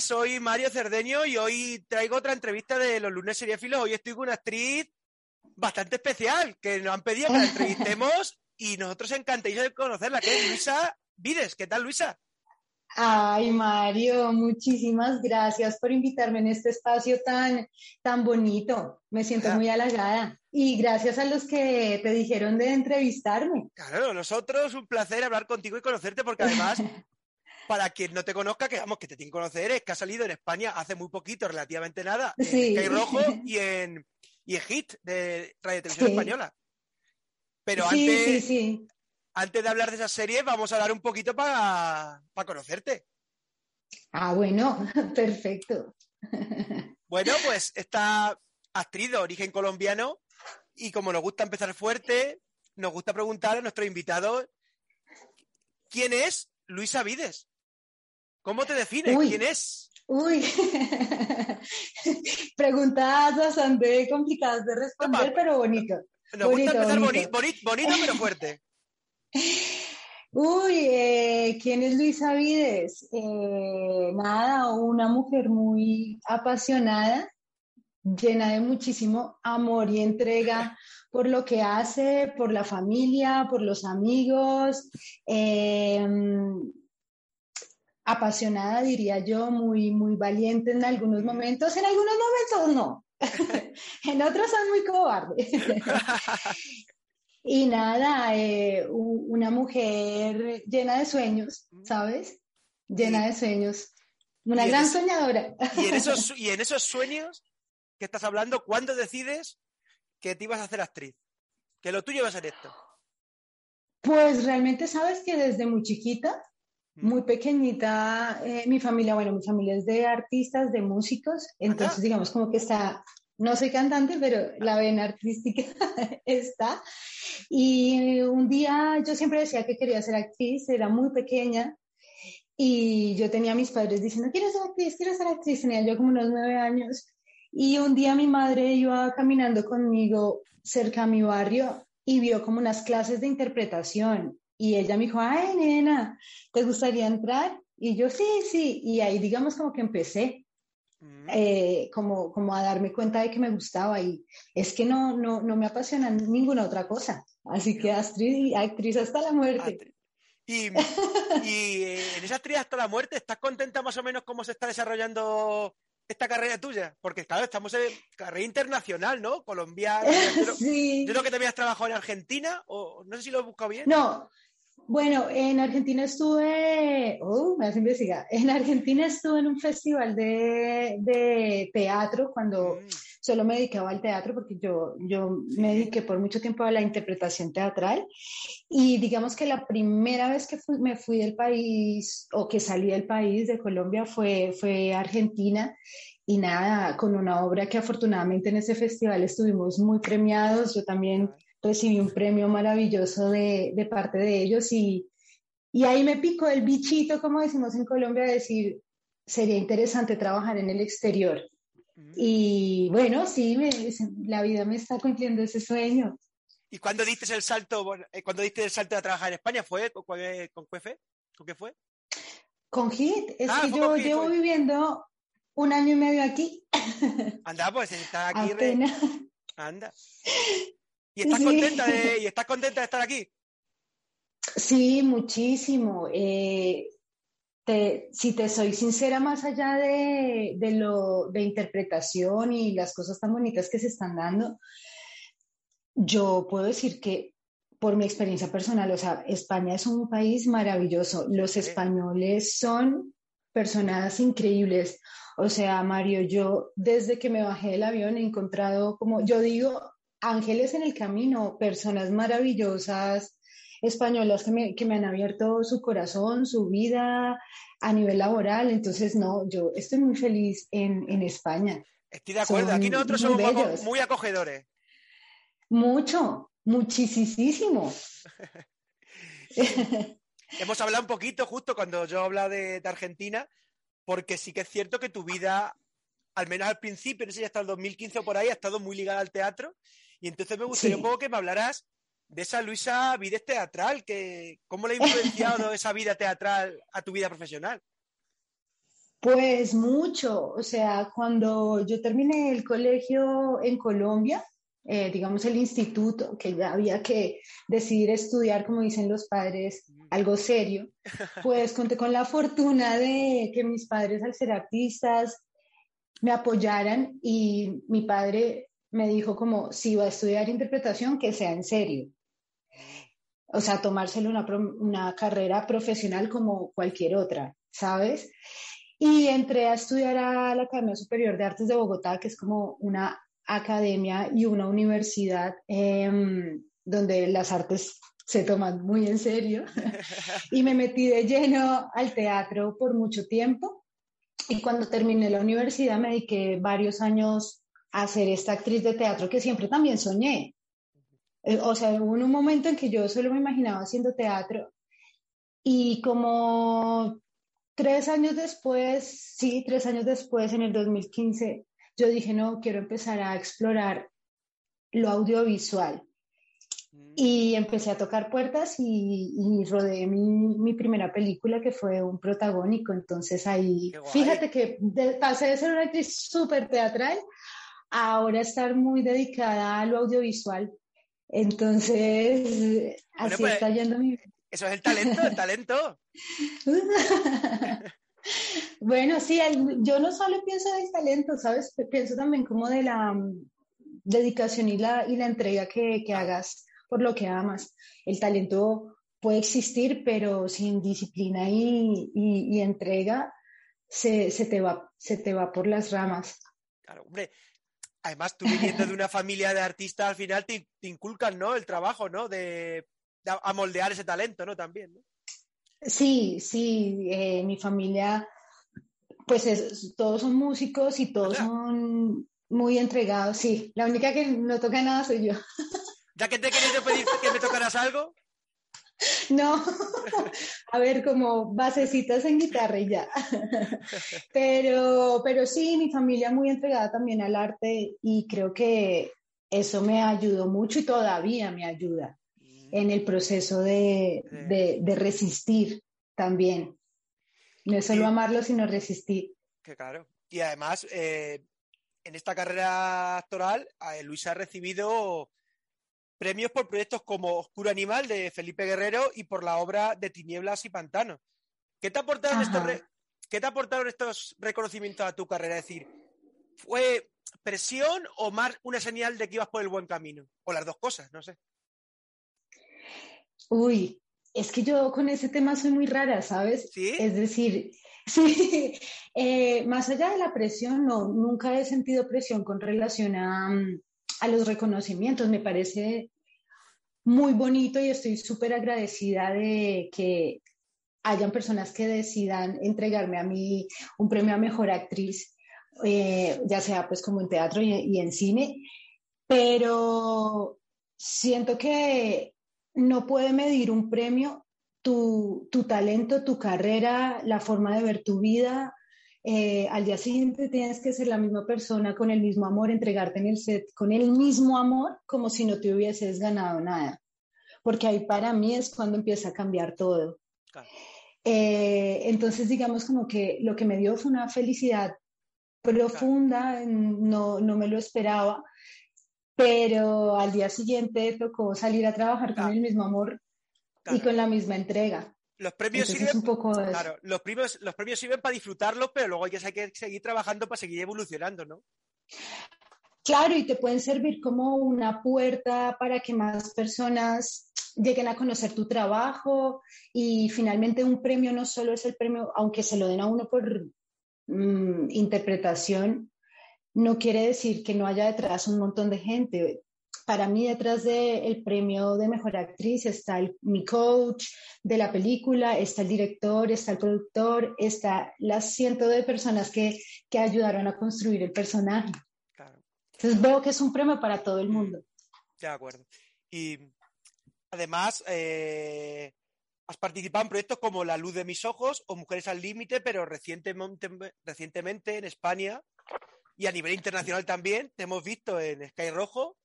soy Mario Cerdeño y hoy traigo otra entrevista de los lunes seriéfilos. Hoy estoy con una actriz bastante especial que nos han pedido que la entrevistemos y nosotros encantados de conocerla, que es Luisa Vides. ¿Qué tal, Luisa? Ay, Mario, muchísimas gracias por invitarme en este espacio tan, tan bonito. Me siento muy halagada. Y gracias a los que te dijeron de entrevistarme. Claro, nosotros un placer hablar contigo y conocerte porque además, para quien no te conozca, que vamos, que te tiene que conocer, es que ha salido en España hace muy poquito, relativamente nada, en Sky Rojo y en, y en Hit de Radio Televisión Española. Pero antes, antes de hablar de esa serie, vamos a hablar un poquito para conocerte. Ah, bueno, perfecto. Bueno, pues esta actriz de origen colombiano y como nos gusta empezar fuerte, nos gusta preguntar a nuestro invitado ¿quién es Luisa Vides? ¿Cómo te defines? ¿Quién es? Uy, preguntas bastante complicadas de responder, pero bonito. Nos gusta empezar bonito, pero fuerte. Uy, eh, ¿quién es Luisa Vides? Eh, nada, una mujer muy apasionada, llena de muchísimo amor y entrega por lo que hace, por la familia, por los amigos. Em, apasionada, diría yo, muy, muy valiente en algunos momentos, en algunos momentos no, en otros son muy cobardes. y nada, eh, una mujer llena de sueños, ¿sabes? Llena de sueños. Una gran soñadora. Y en, esos, y en esos sueños que estás hablando, ¿cuándo decides que te ibas a hacer actriz? Que lo tuyo va a ser esto. Pues realmente sabes que desde muy chiquita muy pequeñita, eh, mi familia, bueno, mi familia es de artistas, de músicos, entonces digamos como que está, no soy cantante, pero la vena artística está. Y un día yo siempre decía que quería ser actriz, era muy pequeña y yo tenía a mis padres diciendo, quiero ser actriz, quiero ser actriz, tenía yo como unos nueve años. Y un día mi madre iba caminando conmigo cerca a mi barrio y vio como unas clases de interpretación y ella me dijo, ay, nena, ¿te gustaría entrar? Y yo, sí, sí. Y ahí, digamos, como que empecé, mm. eh, como, como a darme cuenta de que me gustaba. Y es que no, no, no me apasiona ninguna otra cosa. Así que actriz, actriz hasta la muerte. Y, y en esa actriz hasta la muerte, ¿estás contenta más o menos cómo se está desarrollando esta carrera tuya? Porque claro, estamos en carrera internacional, ¿no? Colombiana. sí. Yo creo que también has trabajado en Argentina, o no sé si lo he buscado bien. No, bueno, en Argentina estuve, oh, me hace investigar, en Argentina estuve en un festival de, teatro cuando mm. solo me dedicaba al teatro porque yo, yo me dediqué por mucho tiempo a la interpretación teatral. Y digamos que la primera vez que me fui del país o que salí del país de Colombia fue, fue Argentina. Y nada, con una obra que afortunadamente en ese festival estuvimos muy premiados, yo también recibí un premio maravilloso de, de parte de ellos y, y ahí me picó el bichito, como decimos en Colombia, de decir, sería interesante trabajar en el exterior. Mm. Y bueno, sí, me, la vida me está cumpliendo ese sueño. ¿Y cuando diste el salto, eh, cuando diste el salto a trabajar en España, fue con, con, con qué fue? Con HIT, es ah, que yo llevo viviendo un año y medio aquí. Anda, pues está aquí. Anda. ¿Y estás, contenta de, ¿Y estás contenta de estar aquí? Sí, muchísimo. Eh, si te soy sincera, más allá de, de, lo de interpretación y las cosas tan bonitas que se están dando, yo puedo decir que por mi experiencia personal, o sea, España es un país maravilloso. Los españoles son personas increíbles. O sea, Mario, yo desde que me bajé del avión he encontrado, como yo digo, ángeles en el camino, personas maravillosas, españolas que me, que me han abierto su corazón, su vida a nivel laboral. Entonces, no, yo estoy muy feliz en, en España. Estoy de acuerdo, aquí nosotros somos muy acogedores. Mucho, muchísimo. Hemos hablado un poquito justo cuando yo hablo de, de Argentina, porque sí que es cierto que tu vida al menos al principio, no sé si hasta el 2015 o por ahí, ha estado muy ligada al teatro y entonces me gustaría un poco que me hablaras de esa Luisa vida teatral, que, ¿cómo le ha influenciado esa vida teatral a tu vida profesional? Pues mucho, o sea, cuando yo terminé el colegio en Colombia, eh, digamos el instituto, que ya había que decidir estudiar, como dicen los padres, algo serio, pues conté con la fortuna de que mis padres, al ser artistas, me apoyaran y mi padre me dijo como, si iba a estudiar interpretación, que sea en serio. O sea, tomárselo una, una carrera profesional como cualquier otra, ¿sabes? Y entré a estudiar a la Academia Superior de Artes de Bogotá, que es como una academia y una universidad em, donde las artes se toman muy en serio. y me metí de lleno al teatro por mucho tiempo. Y cuando terminé la universidad me dediqué varios años a ser esta actriz de teatro que siempre también soñé. Eh, o sea, hubo un momento en que yo solo me imaginaba haciendo teatro y como tres años después, sí, tres años después, en el 2015, yo dije, no, quiero empezar a explorar lo audiovisual. Mm. Y empecé a tocar puertas y, y rodeé mi, primera película que fue un protagónico. Entonces ahí, fíjate que pasé de ser una actriz súper teatral ahora estar muy dedicada a lo audiovisual. Entonces, así pues, está yendo mi eso es el talento, el talento. bueno, sí, yo no solo pienso del talento, ¿sabes? Pienso también como de la mm, dedicación y la, y la entrega que, hagas por lo que amas. El talento puede existir, pero sin disciplina y, entrega se, te va, se te va por las ramas. Claro, hombre. Además, tú viviendo de una familia de artistas, al final te, te inculcan, ¿no? El trabajo, ¿no? De a moldear ese talento, ¿no? También, ¿no? Sí, sí, eh, mi familia, pues todos son músicos y todos son muy entregados, sí. La única que no toca nada soy yo. ¿Ya que te quería pedir que me tocaras algo? No, a ver, como basecitas en guitarra y ya. Pero, pero sí, mi familia muy entregada también al arte y creo que eso me ayudó mucho y todavía me ayuda en el proceso de, resistir también. No es solo amarlo, sino resistir. Claro. Y además, eh, en esta carrera actoral, eh, Luisa ha recibido premios por proyectos como Oscuro Animal de Felipe Guerrero y por la obra de Tinieblas y Pantanos. ¿Qué te aportaron, estos, ¿qué te aportaron estos reconocimientos a tu carrera? Es decir, ¿fue presión o más una señal de que ibas por el buen camino? O las dos cosas, no sé. Uy, es que yo con ese tema soy muy rara, ¿sabes? ¿Sí? Es decir, sí, eh, más allá de la presión, no, nunca he sentido presión con relación a, a los reconocimientos. Me parece muy bonito y estoy súper agradecida de que hayan personas que decidan entregarme a mí un premio a mejor actriz, eh, ya sea pues como en teatro y en cine, pero siento que no puede medir un premio tu, talento, tu carrera, la forma de ver tu vida. Eh, al día siguiente tienes que ser la misma persona con el mismo amor, entregarte en el set con el mismo amor como si no te hubieses ganado nada. Porque ahí para mí es cuando empieza a cambiar todo. Eh, entonces, digamos como que lo que me dio fue una felicidad profunda, no, no me lo esperaba pero al día siguiente tocó salir a trabajar con el mismo amor y con la misma entrega. Los premios sirven, claro, los premios, los premios sirven para disfrutarlos, pero luego hay que seguir trabajando para seguir evolucionando, ¿no? Claro, y te pueden servir como una puerta para que más personas lleguen a conocer tu trabajo y finalmente un premio no solo es el premio, aunque se lo den a uno por mm, interpretación, no quiere decir que no haya detrás un montón de gente. Para mí detrás del premio de mejor actriz está mi coach de la película, está el director, está el productor, está las cientos de personas que, ayudaron a construir el personaje. Entonces veo que es un premio para todo el mundo. De acuerdo. Y además, eh, has participado en proyectos como La luz de mis ojos o Mujeres al límite, pero recientemente, recientemente en España y a nivel internacional también te hemos visto en Sky Rojo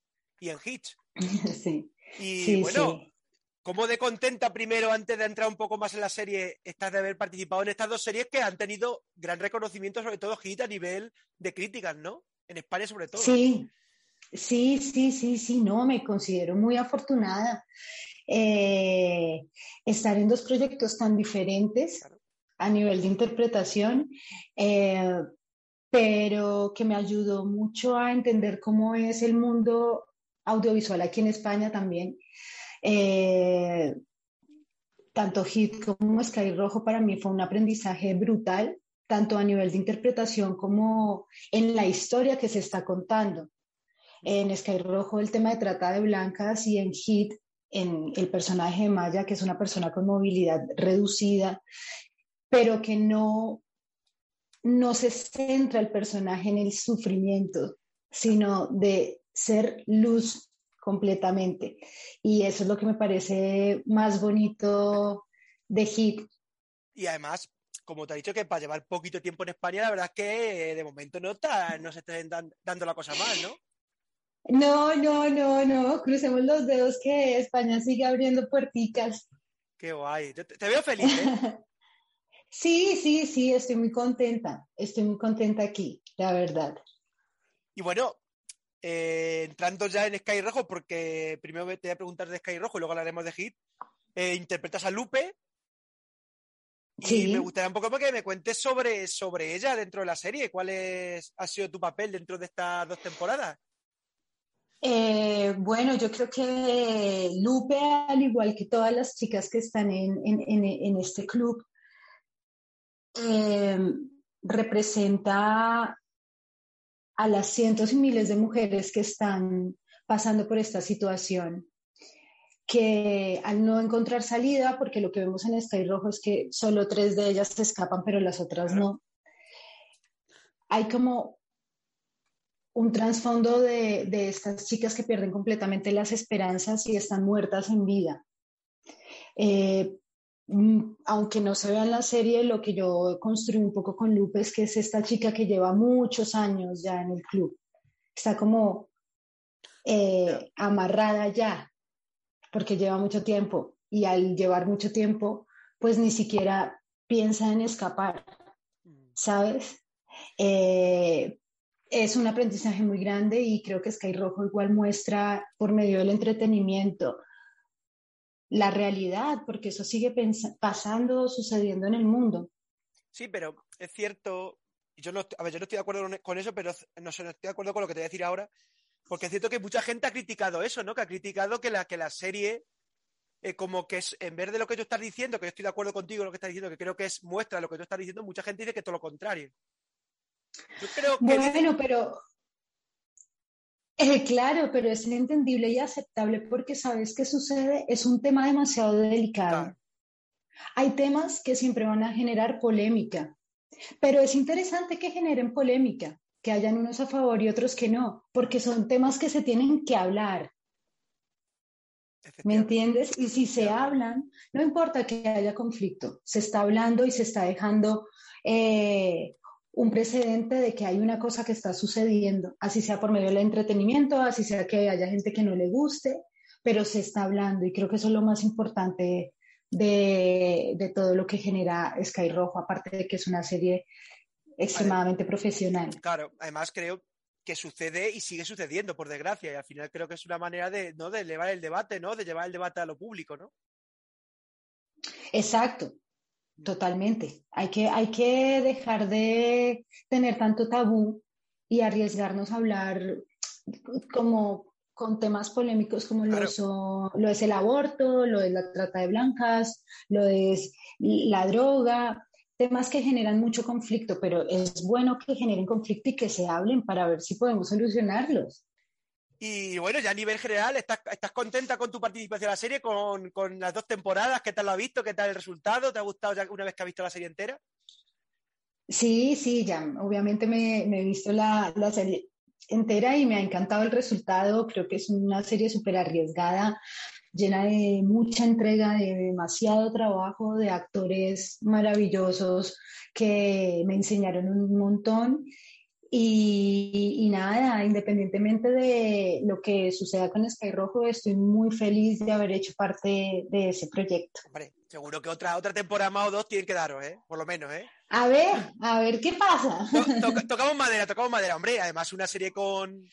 y en Hitch. Sí. Y bueno, ¿Cómo de contenta primero, antes de entrar un poco más en la serie, estás de haber participado en estas dos series que han tenido gran reconocimiento, sobre todo hit a nivel de críticas, ¿no? En España sobre todo. Sí, sí, sí, sí, sí, no, me considero muy afortunada. Eh, estar en dos proyectos tan diferentes a nivel de interpretación, eh, pero que me ayudó mucho a entender cómo es el mundo audiovisual aquí en España también. Eh, tanto Hit como Sky Rojo para mí fue un aprendizaje brutal, tanto a nivel de interpretación como en la historia que se está contando. En Sky Rojo el tema de trata de blancas y en Hit en el personaje de Maya, que es una persona con movilidad reducida, pero que no, no se centra el personaje en el sufrimiento, sino de ser luz completamente. Y eso es lo que me parece más bonito de Hit. Y además, como te he dicho, que para llevar poquito tiempo en España, la verdad es que de momento no, está, no se está dando la cosa mal, ¿no? No, no, no, no, crucemos los dedos que España sigue abriendo puerticas. Qué guay, te, veo feliz. ¿eh? sí, sí, sí, estoy muy contenta, estoy muy contenta aquí, la verdad. Y bueno, eh, entrando ya en Sky Rojo, porque primero te voy a preguntar de Sky Rojo y luego hablaremos de Hit, eh, interpretas a Lupe. Sí. Y me gustaría un poco que me cuentes sobre, sobre ella dentro de la serie. ¿Cuál es, ha sido tu papel dentro de estas dos temporadas? Eh, bueno, yo creo que Lupe, al igual que todas las chicas que están en, este club, representa a las cientos y miles de mujeres que están pasando por esta situación, que al no encontrar salida, porque lo que vemos en Sky Rojo es que solo tres de ellas se escapan, pero las otras no, hay como un trasfondo de, estas chicas que pierden completamente las esperanzas y están muertas en vida. Eh, aunque no se vea en la serie, lo que yo construí un poco con Lupe es que es esta chica que lleva muchos años ya en el club. Está como eh, amarrada ya, porque lleva mucho tiempo. Y al llevar mucho tiempo, pues ni siquiera piensa en escapar, mm. ¿sabes? Eh, es un aprendizaje muy grande y creo que Sky Rojo igual muestra por medio del entretenimiento la realidad, porque eso sigue pasando, sucediendo en el mundo. Sí, pero es cierto, yo no, a ver, yo no estoy de acuerdo con eso, pero no, estoy de acuerdo con lo que te voy a decir ahora, porque es cierto que mucha gente ha criticado eso, ¿no? Que ha criticado que la, que la serie, eh, como que es, en vez de lo que tú estás diciendo, que yo estoy de acuerdo contigo en lo que estás diciendo, que creo que es muestra lo que tú estás diciendo, mucha gente dice que todo lo contrario bueno, pero eh, claro, pero es entendible y aceptable porque sabes qué sucede, es un tema demasiado delicado. Hay temas que siempre van a generar polémica, pero es interesante que generen polémica, que hayan unos a favor y otros que no, porque son temas que se tienen que hablar. ¿Me entiendes? Y si se hablan, no importa que haya conflicto, se está hablando y se está dejando eh, un precedente de que hay una cosa que está sucediendo, así sea por medio del entretenimiento, así sea que haya gente que no le guste, pero se está hablando y creo que eso es lo más importante de, todo lo que genera Sky Rojo, aparte de que es una serie extremadamente profesional. Claro, además creo que sucede y sigue sucediendo, por desgracia, y al final creo que es una manera de, ¿no? de elevar el debate, ¿no? de llevar el debate a lo público, ¿no? Exacto, Totalmente. Hay que, hay que dejar de tener tanto tabú y arriesgarnos a hablar como con temas polémicos como lo, lo es el aborto, lo es la trata de blancas, lo es la droga, temas que generan mucho conflicto, pero es bueno que generen conflicto y que se hablen para ver si podemos solucionarlos. Y bueno, ya a nivel general, ¿estás, contenta con tu participación en la serie, con, las dos temporadas? ¿Qué tal lo has visto? ¿Qué tal el resultado? ¿Te ha gustado ya una vez que has visto la serie entera? Sí, sí, ya. Obviamente me, he visto la, serie entera y me ha encantado el resultado. Creo que es una serie súper arriesgada, llena de mucha entrega, de demasiado trabajo, de actores maravillosos que me enseñaron un montón Y, nada, independientemente de lo que suceda con Sky Rojo, estoy muy feliz de haber hecho parte de ese proyecto. Hombre, seguro que otra, otra temporada más o dos tienen que daros, ¿eh? Por lo menos, ¿eh? A ver, a ver qué pasa. tocamos madera, tocamos madera, hombre. Además, una serie con,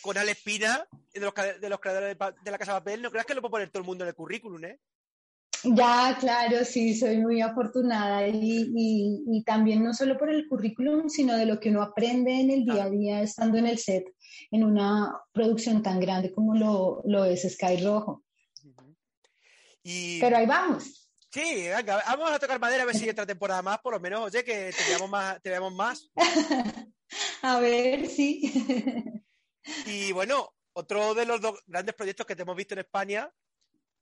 con Alex Pina, de los, de los creadores de, la Casa de Papel, no creas que lo puede poner todo el mundo en el currículum, ¿eh? Ya, claro, sí, soy muy afortunada y, también no solo por el currículum, sino de lo que uno aprende en el día a día estando en el set, en una producción tan grande como lo, lo es Sky Rojo. Pero ahí vamos. Sí, venga, vamos a tocar madera a ver si otra temporada más, por lo menos, oye, que te veamos más. Te veamos más. a ver, sí. y bueno, otro de los dos grandes proyectos que te hemos visto en España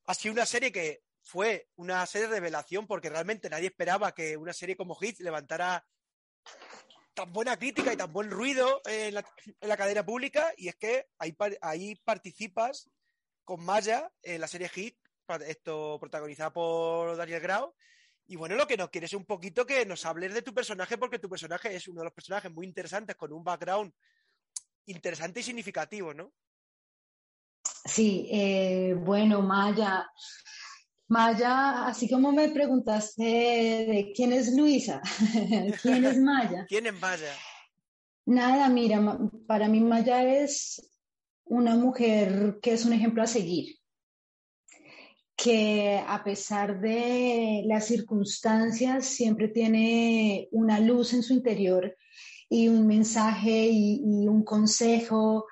ha sido una serie que fue una serie de revelación porque realmente nadie esperaba que una serie como Hit levantara tan buena crítica y tan buen ruido en la, cadena pública y es que ahí, ahí participas con Maya en la serie Hit, esto protagonizada por Daniel Grau. Y bueno, lo que nos quieres es un poquito que nos hables de tu personaje, porque tu personaje es uno de los personajes muy interesantes, con un background interesante y significativo, ¿no? Sí, eh, bueno, Maya, Maya, así como me preguntaste de quién es Luisa, quién es Maya. ¿Quién es Maya? Nada, mira, para mí Maya es una mujer que es un ejemplo a seguir, que a pesar de las circunstancias siempre tiene una luz en su interior y un mensaje y, un consejo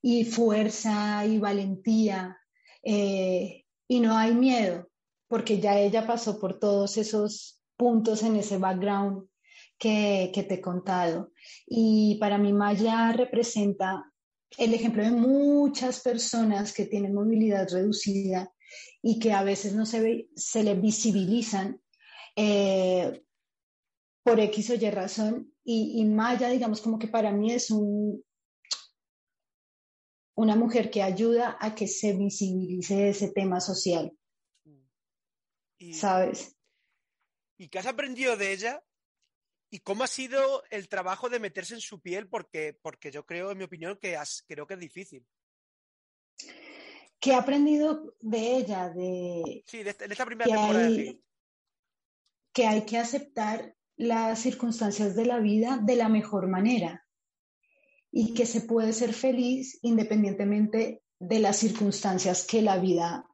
y fuerza y valentía eh, y no hay miedo porque ya ella pasó por todos esos puntos en ese background que, te he contado. Y para mí Maya representa el ejemplo de muchas personas que tienen movilidad reducida y que a veces no se, ve, se le visibilizan eh, por X o Y razón. Y, Maya, digamos, como que para mí es un, una mujer que ayuda a que se visibilice ese tema social. ¿Sabes? ¿Y qué has aprendido de ella? ¿Y cómo ha sido el trabajo de meterse en su piel? Porque, porque yo creo, en mi opinión, que creo que es difícil. ¿Qué he aprendido de ella? De, sí, de, esta primera temporada. Hay, que hay que aceptar las circunstancias de la vida de la mejor manera y que se puede ser feliz independientemente de las circunstancias que la vida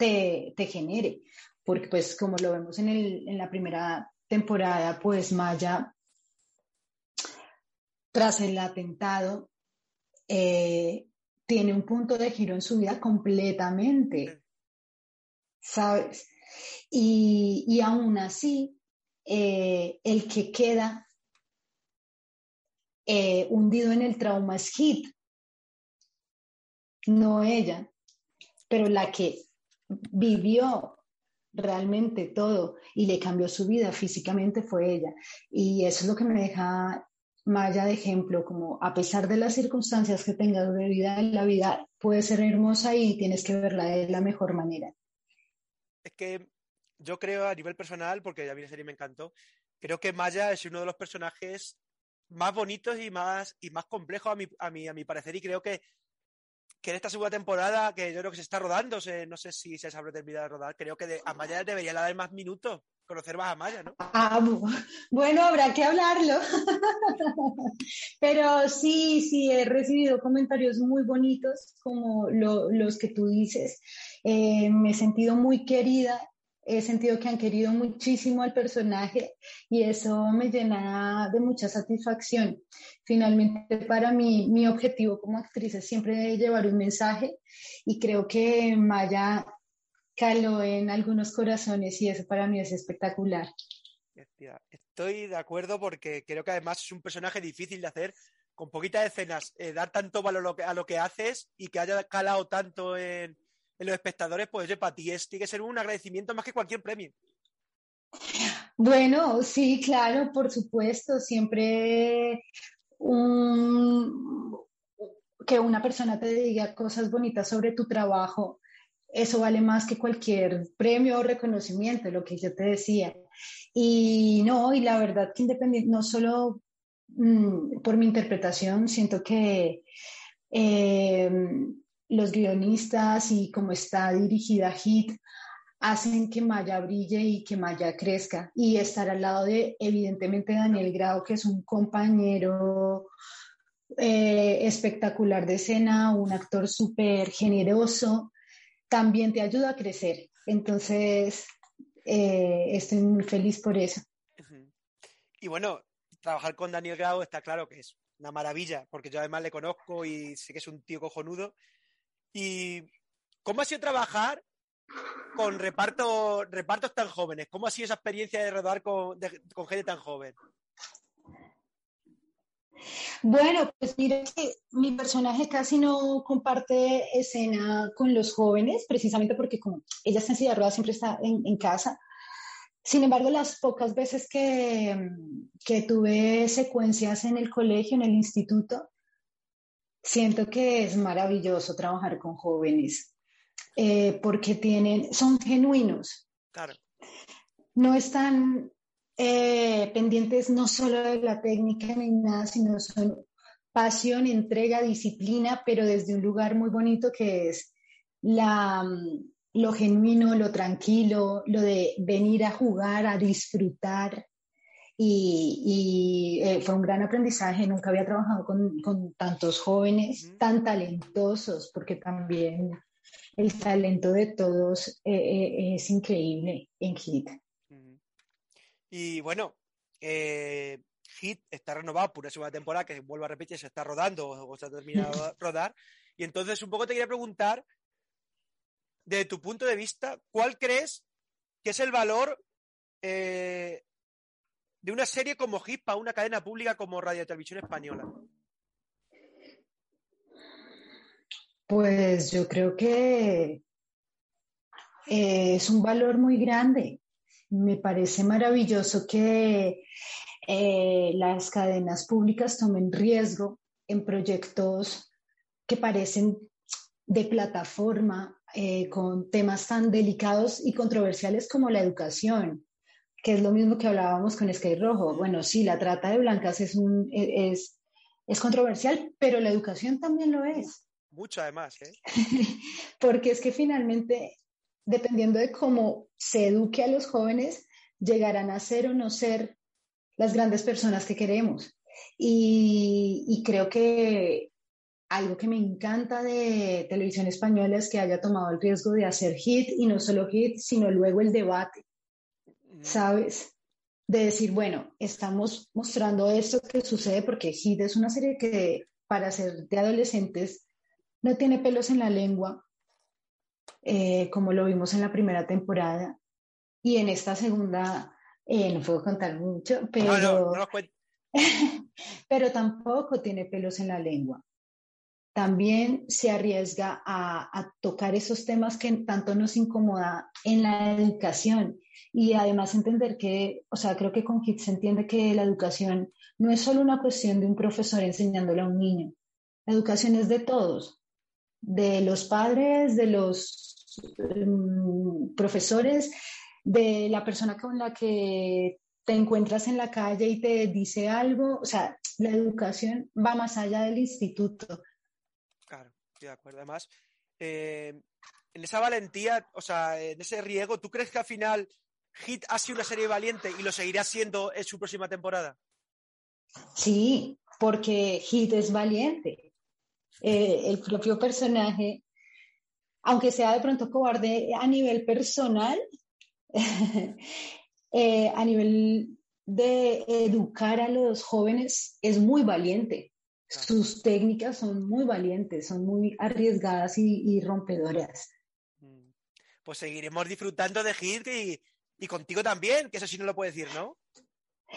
te, genere porque pues como lo vemos en, el, en la primera temporada, pues Maya, tras el atentado, eh, tiene un punto de giro en su vida completamente, ¿sabes? Y, y aún así, eh, el que queda eh, hundido en el trauma es Hit, no ella, pero la que vivió realmente todo y le cambió su vida físicamente fue ella. Y eso es lo que me deja Maya de ejemplo, como a pesar de las circunstancias que tengas de vida, la vida puede ser hermosa y tienes que verla de la mejor manera. Es que yo creo a nivel personal, porque ya vi la serie me encantó, creo que Maya es uno de los personajes más bonitos y más, y más complejos a mi, a, mi, a mi parecer y creo que que en esta segunda temporada, que yo creo que se está rodando, no sé si se habrá terminado de rodar, creo que a Maya debería dar más minutos, conocer más a Maya, ¿no? Ah, bueno, habrá que hablarlo. Pero sí, sí, he recibido comentarios muy bonitos, como los que tú dices. Eh, me he sentido muy querida he sentido que han querido muchísimo al personaje y eso me llena de mucha satisfacción. Finalmente, para mí, mi objetivo como actriz es siempre llevar un mensaje y creo que Maya caló en algunos corazones y eso para mí es espectacular. Estoy de acuerdo porque creo que además es un personaje difícil de hacer con poquitas escenas, eh, dar tanto valor a lo que haces y que haya calado tanto en, en los espectadores, pues oye, para ti tiene que ser un agradecimiento más que cualquier premio. Bueno, sí, claro, por supuesto, siempre que una persona te diga cosas bonitas sobre tu trabajo, eso vale más que cualquier premio o reconocimiento, lo que yo te decía. Y no, y la verdad que independiente, no solo mm, por mi interpretación, siento que em, los guionistas y cómo está dirigida Hit hacen que Maya brille y que Maya crezca. Y estar al lado de, evidentemente, Daniel Grau, que es un compañero eh, espectacular de escena, un actor súper generoso, también te ayuda a crecer. Entonces, eh, estoy muy feliz por eso. Y bueno, trabajar con Daniel Grau está claro que es una maravilla, porque yo además le conozco y sé que es un tío cojonudo. ¿Y cómo ha sido trabajar con reparto, repartos tan jóvenes? ¿Cómo ha sido esa experiencia de rodar con, con gente tan joven? Bueno, pues mira que mi personaje casi no comparte escena con los jóvenes, precisamente porque como ella está en silla de siempre está en, casa. Sin embargo, las pocas veces que, que tuve secuencias en el colegio, en el instituto, siento que es maravilloso trabajar con jóvenes eh, porque tienen, son genuinos. Claro. No están eh, pendientes no solo de la técnica ni nada, sino son pasión, entrega, disciplina, pero desde un lugar muy bonito que es la, mm, lo genuino, lo tranquilo, lo de venir a jugar, a disfrutar. Y, eh, fue un gran aprendizaje. Nunca había trabajado con, tantos jóvenes tan talentosos, porque también el talento de todos eh, es increíble en HIT. Y bueno, eh, Hit está renovado por una segunda temporada que vuelvo a repetir, se está rodando o se ha terminado de rodar. Y entonces un poco te quería preguntar, desde tu punto de vista, ¿cuál crees que es el valor eh, de una serie como Hit para una cadena pública como Radio Televisión Española? Pues yo creo que eh, es un valor muy grande me parece maravilloso que eh, las cadenas públicas tomen riesgo en proyectos que parecen de plataforma eh, con temas tan delicados y controversiales como la educación, que es lo mismo que hablábamos con Sky Rojo. Bueno, sí, la trata de blancas es, un, e, es, es controversial, pero la educación también lo es. Mucho además, ¿eh? Porque es que finalmente dependiendo de cómo se eduque a los jóvenes, llegarán a ser o no ser las grandes personas que queremos. Y, creo que algo que me encanta de televisión española es que haya tomado el riesgo de hacer hit y no solo hit, sino luego el debate, ¿sabes? De decir, bueno, estamos mostrando esto que sucede porque hit es una serie que para ser de adolescentes no tiene pelos en la lengua, eh, como lo vimos en la primera temporada. Y en esta segunda, eh, no puedo contar mucho, pero, pero tampoco tiene pelos en la lengua. También se arriesga a, tocar esos temas que tanto nos incomoda en la educación y además entender que, o sea, creo que con KIT se entiende que la educación no es solo una cuestión de un profesor enseñándole a un niño. La educación es de todos, de los padres, de los mm, profesores, de la persona con la que te encuentras en la calle y te dice algo. O sea, la educación va más allá del instituto. De acuerdo. Además, eh, en esa valentía, o sea, en ese riesgo, ¿tú crees que al final Hit ha sido una serie valiente y lo seguirá siendo en su próxima temporada? Sí, porque Hit es valiente. Eh, el propio personaje, aunque sea de pronto cobarde a nivel personal, eh, a nivel de educar a los jóvenes, es muy valiente. Sus técnicas son muy valientes, son muy arriesgadas y, rompedoras. Mm. Pues seguiremos disfrutando de Hit y, y contigo también, que eso sí no lo puedes decir, ¿no?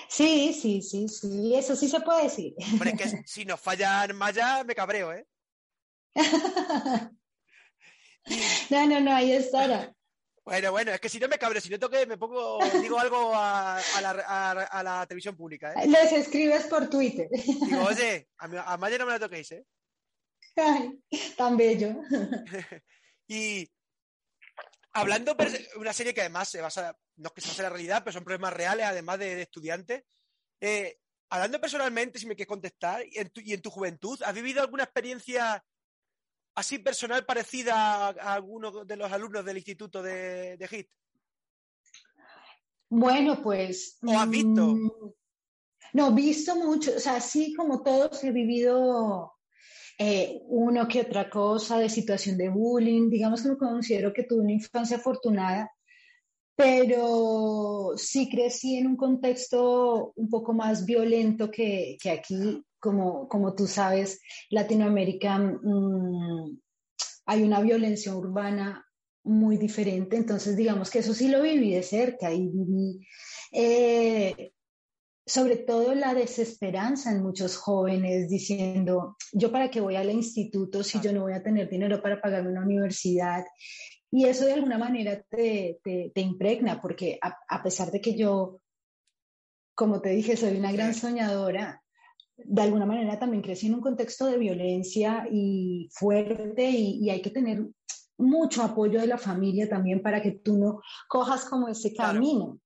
Sí, sí, sí, sí, eso sí se puede decir. Pero es que si nos fallan Maya, me cabreo, ¿eh? no, no, no, ahí estará. Bueno, bueno, es que si no me cabreo, si no toque, me pongo, digo algo a, la, televisión pública. ¿eh? Les escribes por Twitter. Digo, oye, a, Maya no me la toquéis, ¿eh? tan bello. y hablando de una serie que además se basa, no es que se base en la realidad, pero son problemas reales, además de, estudiantes. Eh, hablando personalmente, si me quieres contestar, y en tu, juventud, ¿has vivido alguna experiencia así personal parecida a, alguno de los alumnos del instituto de, de HIT? Bueno, pues. ¿O has visto? Mm, no, visto mucho, o sea, sí, como todos he vivido eh, uno que otra cosa de situación de bullying, digamos que me considero que tuve una infancia afortunada, pero sí crecí en un contexto un poco más violento que, que aquí, como, como tú sabes, Latinoamérica mm, hay una violencia urbana muy diferente, entonces digamos que eso sí lo viví de cerca y viví eh, sobre todo la desesperanza en muchos jóvenes diciendo, yo para qué voy al instituto si yo no voy a tener dinero para pagarme una universidad. Y eso de alguna manera te, te, impregna, porque a, pesar de que yo, como te dije, soy una gran soñadora, de alguna manera también crecí en un contexto de violencia y fuerte y, y hay que tener mucho apoyo de la familia también para que tú no cojas como ese camino.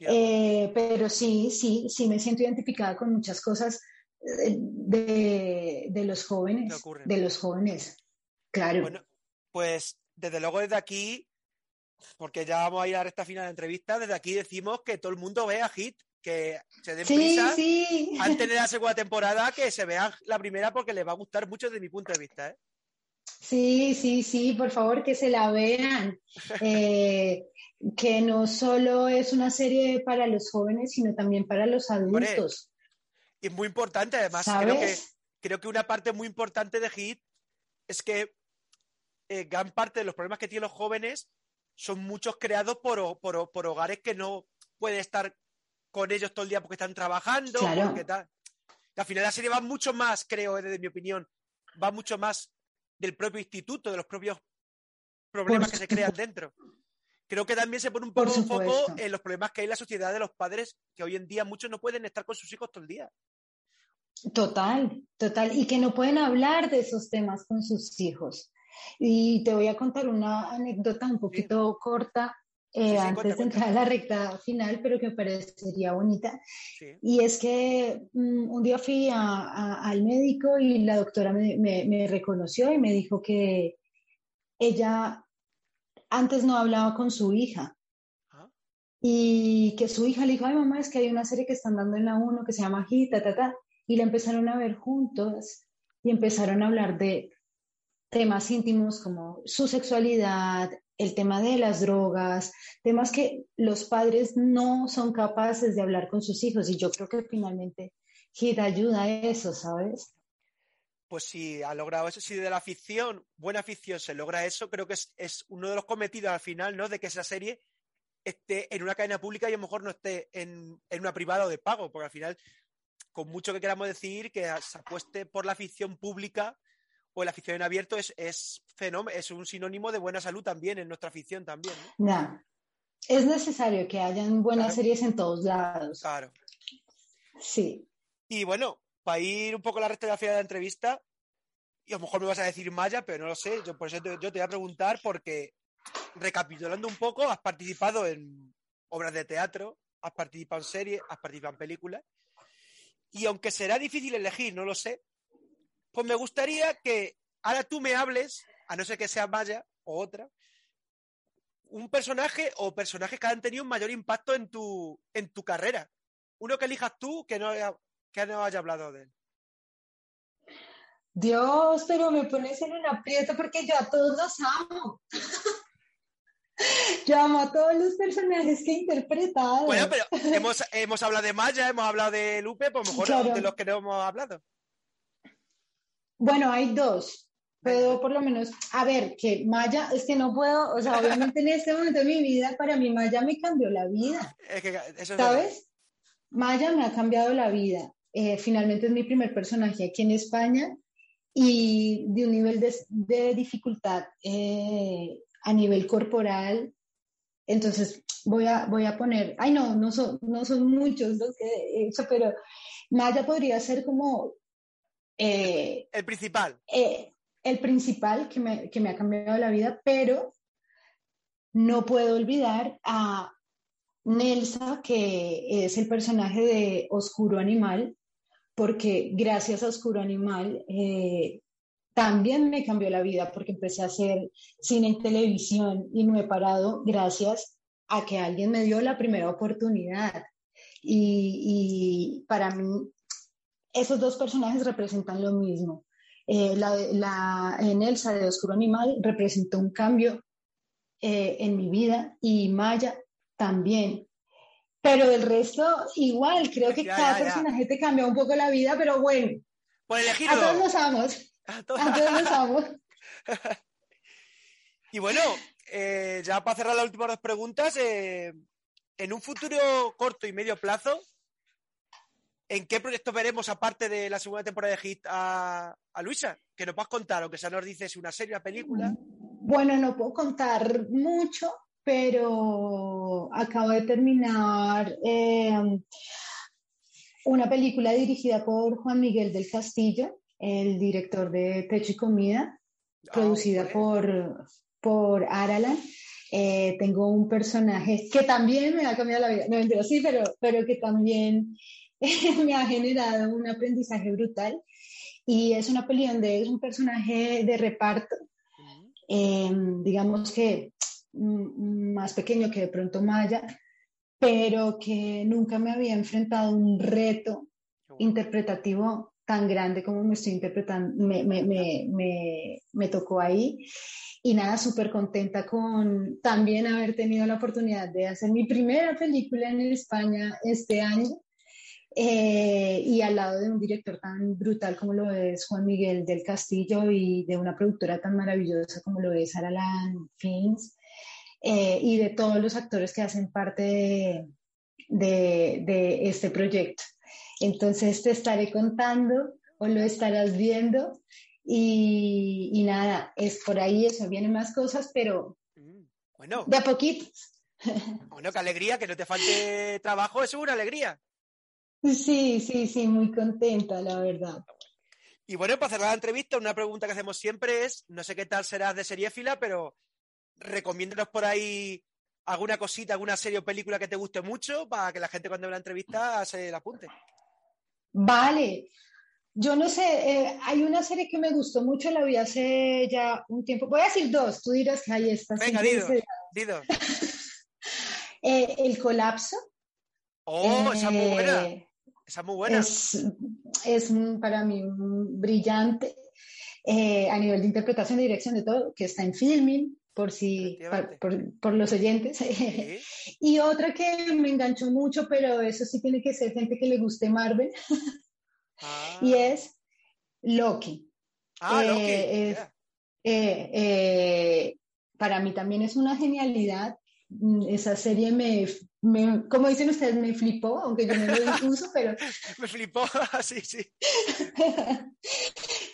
Eh, pero sí, sí, sí me siento identificada con muchas cosas eh, de, de los jóvenes, de los jóvenes, claro. Bueno, pues desde luego desde aquí, porque ya vamos a ir a esta final de entrevista, desde aquí decimos que todo el mundo vea Hit, que se den prisa antes de la segunda temporada, que se vea la primera porque les va a gustar mucho desde mi punto de vista. ¿eh? Sí, sí, sí, por favor que se la vean. Eh, que no solo es una serie para los jóvenes, sino también para los adultos. y es muy importante, además, creo que, creo que una parte muy importante de HIT es que eh, gran parte de los problemas que tienen los jóvenes son muchos creados por, por, hogares que no pueden estar con ellos todo el día porque están trabajando. Porque tal. al final la serie va mucho más, creo, desde mi opinión, va mucho más del propio instituto, de los propios problemas que se crean dentro creo que también se pone un poco un foco en los problemas que hay en la sociedad de los padres, que hoy en día muchos no pueden estar con sus hijos todo el día. Total, total, y que no pueden hablar de esos temas con sus hijos. Y te voy a contar una anécdota un poquito corta eh, antes de entrar a la recta final, pero que me parecería bonita. Y es que mm, un día fui al médico y la doctora me reconoció y me dijo que ella antes no hablaba con su hija. Ah. Y que su hija le dijo, ay mamá, es que hay una serie que están dando en la 1 que se llama Gita, ta, ta, y la empezaron a ver juntos y empezaron a hablar de temas íntimos como su sexualidad, el tema de las drogas, temas que los padres no son capaces de hablar con sus hijos. Y yo creo que finalmente Gita ayuda a eso, ¿sabes? pues si ha logrado eso, si de la ficción, buena ficción, se logra eso, creo que es, uno de los cometidos al final, ¿no? De que esa serie esté en una cadena pública y a lo mejor no esté en, una privada o de pago, porque al final, con mucho que queramos decir, que se apueste por la ficción pública o la ficción en abierto es, es, es un sinónimo de buena salud también en nuestra ficción también. ¿no? Es necesario que hayan buenas series en todos lados. Claro. Sí. Y bueno, para ir un poco a la recta de la entrevista, y a lo mejor me vas a decir Maya, pero no lo sé, yo por eso te, yo te voy a preguntar porque, recapitulando un poco, has participado en obras de teatro, has participado en series, has participado en películas, y aunque será difícil elegir, no lo sé, pues me gustaría que ahora tú me hables, a no ser que sea Maya o otra, un personaje o personajes que han tenido un mayor impacto en tu, en tu carrera. Uno que elijas tú que no que no haya hablado de él. Dios, pero me pones en un aprieto porque yo a todos los amo. yo amo a todos los personajes que he interpretado. Bueno, pero hemos, hemos hablado de Maya, hemos hablado de Lupe, pues mejor de los que no hemos hablado. Bueno, hay dos. Puedo por lo menos, a ver, que Maya, es que no puedo, o sea, obviamente en este momento de mi vida, para mí Maya me cambió la vida. Es que eso ¿Sabes? Maya me ha cambiado la vida. Eh, finalmente es mi primer personaje aquí en España y de un nivel de, dificultad eh, a nivel corporal. Entonces voy a, voy a poner, ay no, no son, no son muchos los que he hecho, pero Maya podría ser como... Eh, el principal. el principal que me, que me ha cambiado la vida, pero no puedo olvidar a Nelsa, que es el personaje de Oscuro Animal, porque gracias a Oscuro Animal eh, también me cambió la vida, porque empecé a hacer cine y televisión y no he parado gracias a que alguien me dio la primera oportunidad. Y, para mí, esos dos personajes representan lo mismo. Eh, la, en Elsa de Oscuro Animal representó un cambio eh, en mi vida y Maya también. Pero el resto, igual, creo que cada personaje te cambia un poco la vida, pero bueno. Por elegirlo. A todos los amos. A todos, los amos. y bueno, eh, ya para cerrar las últimas dos preguntas, en un futuro corto y medio plazo, ¿en qué proyectos veremos, aparte de la segunda temporada de Hit, a, Luisa? Que nos puedas contar, aunque sea nos dices una serie, una película. Bueno, no puedo contar mucho, pero acabo de terminar eh, una película dirigida por Juan Miguel del Castillo, el director de Techo y Comida, ah, producida por, por Aralan. Eh, tengo un personaje que también me ha cambiado la vida, no entiendo, sí, pero, pero que también me ha generado un aprendizaje brutal. Y es una peli donde es un personaje de reparto, eh, digamos que más pequeño que de pronto Maya, pero que nunca me había enfrentado a un reto interpretativo tan grande como me estoy interpretando, me, me, me, me tocó ahí. Y nada, súper contenta con también haber tenido la oportunidad de hacer mi primera película en España este año. Eh, y al lado de un director tan brutal como lo es Juan Miguel del Castillo y de una productora tan maravillosa como lo es Aralan Films. Eh, y de todos los actores que hacen parte de, de, este proyecto. Entonces te estaré contando o lo estarás viendo y, y, nada, es por ahí, eso, vienen más cosas, pero mm, bueno, de a poquito. Bueno, qué alegría, que no te falte trabajo, es una alegría. Sí, sí, sí, muy contenta, la verdad. Y bueno, para cerrar la entrevista, una pregunta que hacemos siempre es, no sé qué tal serás de seriéfila, pero recomiéndanos por ahí alguna cosita, alguna serie o película que te guste mucho para que la gente cuando vea la entrevista se la apunte. Vale. Yo no sé, eh, hay una serie que me gustó mucho, la vi hace ya un tiempo. Voy a decir dos, tú dirás que ahí está. Venga, dido, dido. Eh, el colapso. Oh, esa es muy buena. Eh, esa es muy buena. Es, para mí brillante a nivel de interpretación y dirección de todo, que está en filming por si por, los oyentes. y otra que me enganchó mucho, pero eso sí tiene que ser gente que le guste Marvel, y ah. es Loki. Ah, Loki. Eh, eh, para mí también es una genialidad. Mm, esa serie me, como dicen ustedes, me flipó, aunque yo no lo incluso, pero... me flipó, sí, sí.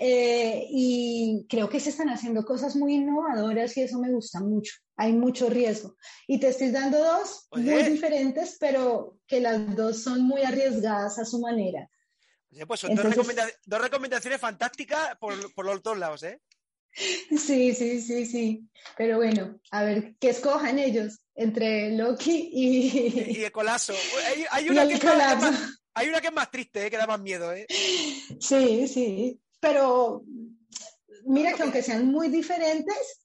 Eh, y creo que se están haciendo cosas muy innovadoras y eso me gusta mucho. Hay mucho riesgo. Y te estoy dando dos muy diferentes, pero que las dos son muy arriesgadas a su manera. pues son dos, recomendaciones fantásticas por, por los dos lados, ¿eh? Sí, sí, sí, sí. Pero bueno, a ver, que escojan ellos entre Loki y... Y el colazo. Hay, una, que es más, hay una que es más triste, ¿eh? que da más miedo. ¿eh? Sí, sí. Pero mira que aunque sean muy diferentes,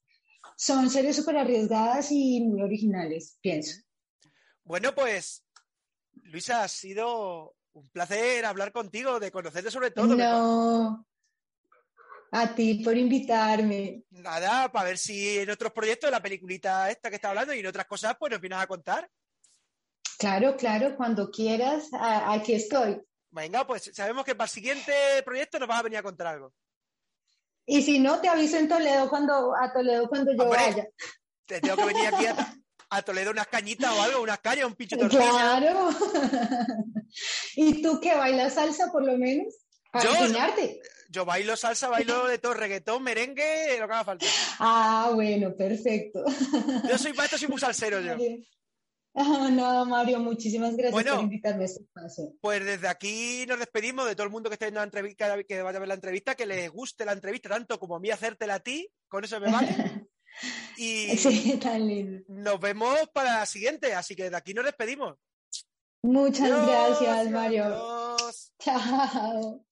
son series súper arriesgadas y muy originales, pienso. Bueno, pues, Luisa, ha sido un placer hablar contigo, de conocerte sobre todo. No, a ti por invitarme. Nada, para ver si en otros proyectos, la peliculita esta que está hablando y en otras cosas, pues nos vienes a contar. Claro, claro, cuando quieras, aquí estoy. Venga, pues sabemos que para el siguiente proyecto nos vas a venir a contar algo. Y si no, te aviso en Toledo cuando, a Toledo cuando yo vaya. Te tengo que venir aquí a, Toledo unas cañitas o algo, unas cañas, un pincho de Claro. ¿Y tú que bailas salsa por lo menos? Para yo, enseñarte yo bailo salsa, bailo de todo, reggaetón, merengue, lo que haga falta. Ah, bueno, perfecto. Yo soy maestro, soy muy salsero yo. Ah, no, Mario, muchísimas gracias por invitarme a este espacio. Pues desde aquí nos despedimos de todo el mundo que esté viendo la entrevista, que vaya a ver la entrevista, que les guste la entrevista tanto como a mí hacértela a ti, con eso me vale. Y sí, tan lindo. nos vemos para la siguiente, así que de aquí nos despedimos. Muchas gracias, Mario. Chao.